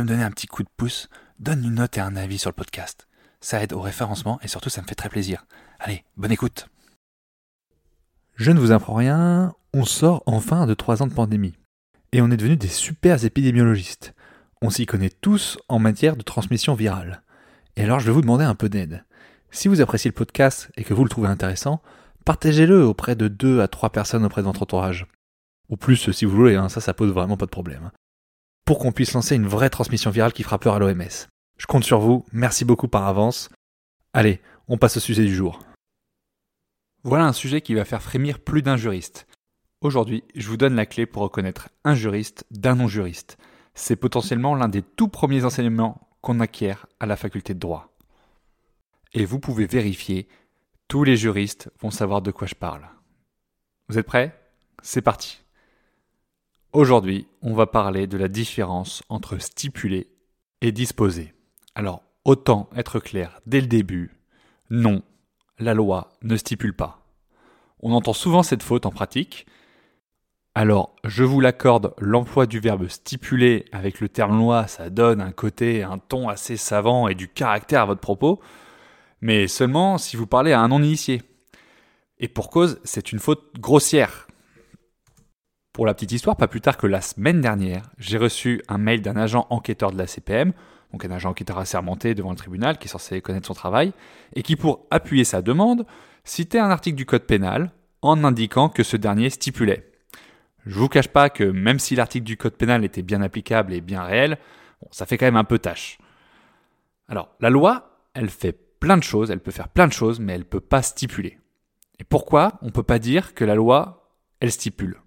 Me donner un petit coup de pouce, donne une note et un avis sur le podcast. Ça aide au référencement et surtout ça me fait très plaisir. Allez, bonne écoute. Je ne vous apprends rien, on sort enfin de trois ans de pandémie. Et on est devenus des super épidémiologistes. On s'y connaît tous en matière de transmission virale. Et alors je vais vous demander un peu d'aide. Si vous appréciez le podcast et que vous le trouvez intéressant, partagez-le auprès de deux à trois personnes auprès de votre entourage. Ou plus si vous voulez, hein, ça ça pose vraiment pas de problème. Pour qu'on puisse lancer une vraie transmission virale qui fera peur à l'OMS. Je compte sur vous, merci beaucoup par avance. Allez, on passe au sujet du jour. Voilà un sujet qui va faire frémir plus d'un juriste. Aujourd'hui, je vous donne la clé pour reconnaître un juriste d'un non-juriste. C'est potentiellement l'un des tout premiers enseignements qu'on acquiert à la faculté de droit. Et vous pouvez vérifier, tous les juristes vont savoir de quoi je parle. Vous êtes prêts? C'est parti. Aujourd'hui, on va parler de la différence entre stipuler et disposer. Alors, autant être clair dès le début, non, la loi ne stipule pas. On entend souvent cette faute en pratique. Alors, je vous l'accorde, l'emploi du verbe stipuler avec le terme loi, ça donne un côté, un ton assez savant et du caractère à votre propos, mais seulement si vous parlez à un non-initié. Et pour cause, c'est une faute grossière. Pour la petite histoire, pas plus tard que la semaine dernière, j'ai reçu un mail d'un agent enquêteur de la CPM donc un agent enquêteur assermenté devant le tribunal qui est censé connaître son travail, et qui, pour appuyer sa demande, citait un article du Code pénal en indiquant que ce dernier stipulait. Je vous cache pas que même si l'article du Code pénal était bien applicable et bien réel, ça fait quand même un peu tâche. Alors, la loi, elle fait plein de choses, elle peut faire plein de choses, mais elle ne peut pas stipuler. Et pourquoi on ne peut pas dire que la loi, elle stipule?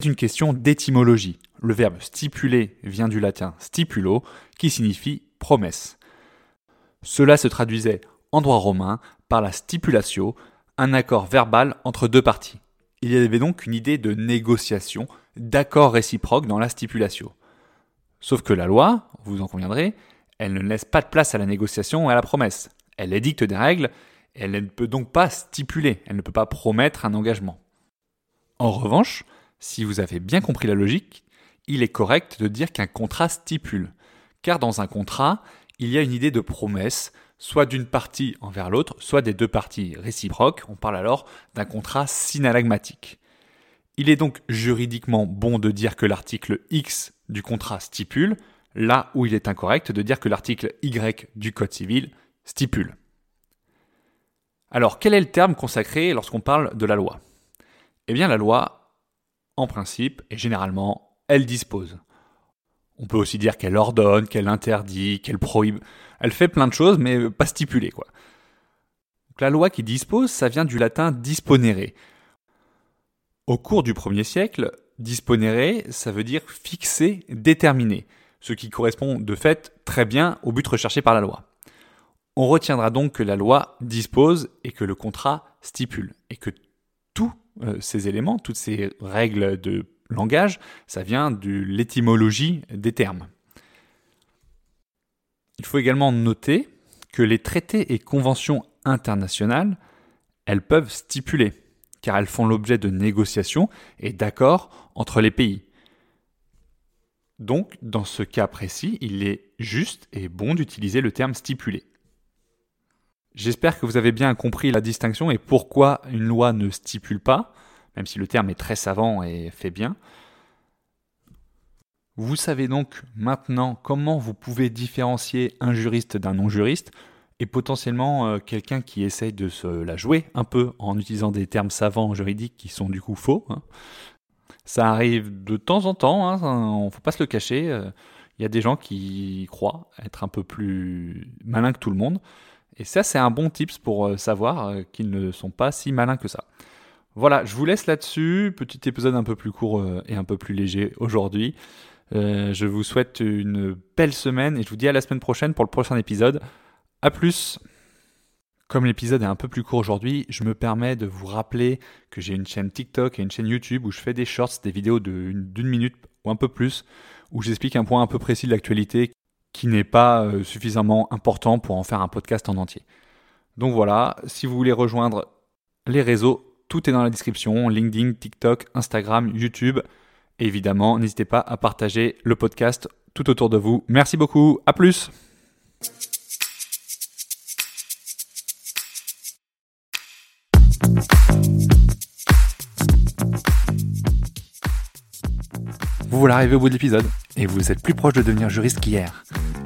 C'est une question d'étymologie. Le verbe stipuler vient du latin stipulo, qui signifie promesse. Cela se traduisait en droit romain par la stipulatio, un accord verbal entre deux parties. Il y avait donc une idée de négociation, d'accord réciproque dans la stipulatio. Sauf que la loi, vous en conviendrez, elle ne laisse pas de place à la négociation et à la promesse. Elle édicte des règles, et elle ne peut donc pas stipuler, elle ne peut pas promettre un engagement. En revanche, si vous avez bien compris la logique, il est correct de dire qu'un contrat stipule. Car dans un contrat, il y a une idée de promesse, soit d'une partie envers l'autre, soit des deux parties réciproques. On parle alors d'un contrat synalagmatique. Il est donc juridiquement bon de dire que l'article X du contrat stipule, là où il est incorrect de dire que l'article Y du Code civil stipule. Alors, quel est le terme consacré lorsqu'on parle de la loi? Eh bien, la loi, en principe et généralement, elle dispose. On peut aussi dire qu'elle ordonne, qu'elle interdit, qu'elle prohibe. Elle fait plein de choses, mais pas stipulées, quoi. la loi qui dispose, ça vient du latin disponere. Au cours du 1er siècle, disponere, ça veut dire fixer, déterminer, ce qui correspond de fait très bien au but recherché par la loi. On retiendra donc que la loi dispose et que le contrat stipule, et que euh, ces éléments, toutes ces règles de langage, ça vient de l'étymologie des termes. Il faut également noter que les traités et conventions internationales, elles peuvent stipuler, car elles font l'objet de négociations et d'accords entre les pays. Donc, dans ce cas précis, il est juste et bon d'utiliser le terme stipulé. J'espère que vous avez bien compris la distinction et pourquoi une loi ne stipule pas, même si le terme est très savant et fait bien. Vous savez donc maintenant comment vous pouvez différencier un juriste d'un non-juriste et potentiellement euh, quelqu'un qui essaye de se la jouer un peu en utilisant des termes savants juridiques qui sont du coup faux. Hein. Ça arrive de temps en temps, hein, on ne faut pas se le cacher. Euh, il y a des gens qui croient être un peu plus malins que tout le monde. Et ça, c'est un bon tips pour euh, savoir qu'ils ne sont pas si malins que ça. Voilà, je vous laisse là-dessus. Petit épisode un peu plus court euh, et un peu plus léger aujourd'hui. Euh, je vous souhaite une belle semaine et je vous dis à la semaine prochaine pour le prochain épisode. A plus Comme l'épisode est un peu plus court aujourd'hui, je me permets de vous rappeler que j'ai une chaîne TikTok et une chaîne YouTube où je fais des shorts, des vidéos d'une minute ou un peu plus, où j'explique un point un peu précis de l'actualité qui n'est pas euh, suffisamment important pour en faire un podcast en entier. Donc voilà, si vous voulez rejoindre les réseaux, tout est dans la description, LinkedIn, TikTok, Instagram, YouTube. évidemment, n'hésitez pas à partager le podcast tout autour de vous. Merci beaucoup, à plus Vous voilà arrivé au bout de l'épisode et vous êtes plus proche de devenir juriste qu'hier.